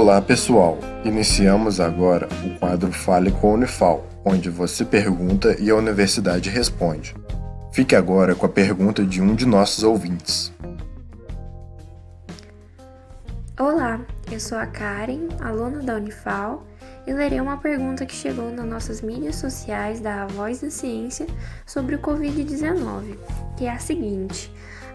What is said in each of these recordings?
Olá pessoal, iniciamos agora o quadro Fale com a Unifal, onde você pergunta e a universidade responde. Fique agora com a pergunta de um de nossos ouvintes. Olá, eu sou a Karen, aluna da Unifal, e lerei uma pergunta que chegou nas nossas mídias sociais da Voz da Ciência sobre o Covid-19, que é a seguinte: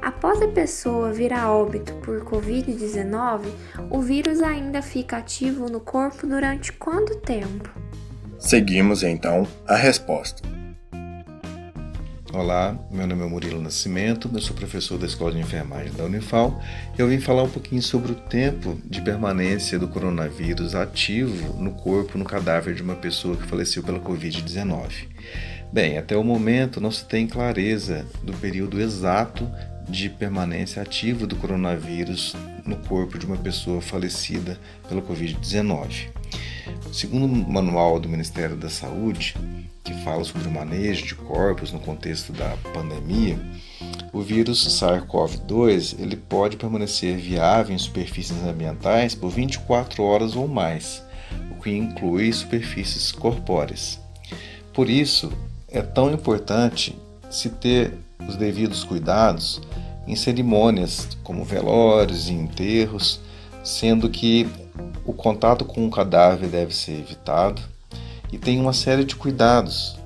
Após a pessoa vir a óbito por Covid-19, o vírus ainda fica ativo no corpo durante quanto tempo? Seguimos então a resposta. Olá, meu nome é Murilo Nascimento, eu sou professor da Escola de Enfermagem da Unifal e eu vim falar um pouquinho sobre o tempo de permanência do coronavírus ativo no corpo, no cadáver de uma pessoa que faleceu pela Covid-19. Bem, até o momento não se tem clareza do período exato de permanência ativa do coronavírus no corpo de uma pessoa falecida pela Covid-19. Segundo o manual do Ministério da Saúde, que fala sobre o manejo de corpos no contexto da pandemia, o vírus SARS-CoV-2 ele pode permanecer viável em superfícies ambientais por 24 horas ou mais, o que inclui superfícies corpóreas. Por isso, é tão importante se ter os devidos cuidados em cerimônias como velórios e enterros, sendo que o contato com o cadáver deve ser evitado e tem uma série de cuidados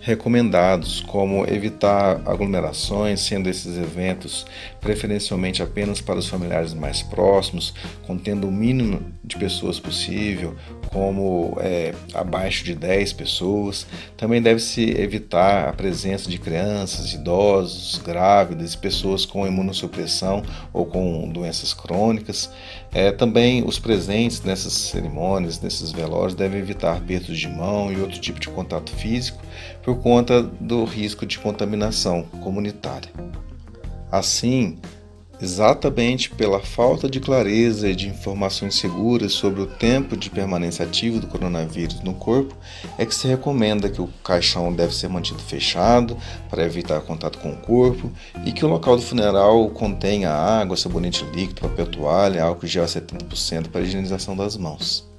recomendados, como evitar aglomerações, sendo esses eventos preferencialmente apenas para os familiares mais próximos, contendo o mínimo de pessoas possível, como é, abaixo de 10 pessoas. Também deve-se evitar a presença de crianças, idosos, grávidas e pessoas com imunossupressão ou com doenças crônicas. É, também os presentes nessas cerimônias, nesses velórios, devem evitar apertos de mão e outro tipo de contato físico por conta do risco de contaminação comunitária. Assim, exatamente pela falta de clareza e de informações seguras sobre o tempo de permanência ativo do coronavírus no corpo, é que se recomenda que o caixão deve ser mantido fechado para evitar contato com o corpo e que o local do funeral contenha água, sabonete líquido, papel toalha, álcool gel a 70% para a higienização das mãos.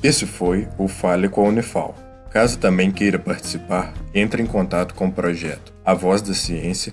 Esse foi o Fale com a Unifal. Caso também queira participar, entre em contato com o projeto A Voz da Ciência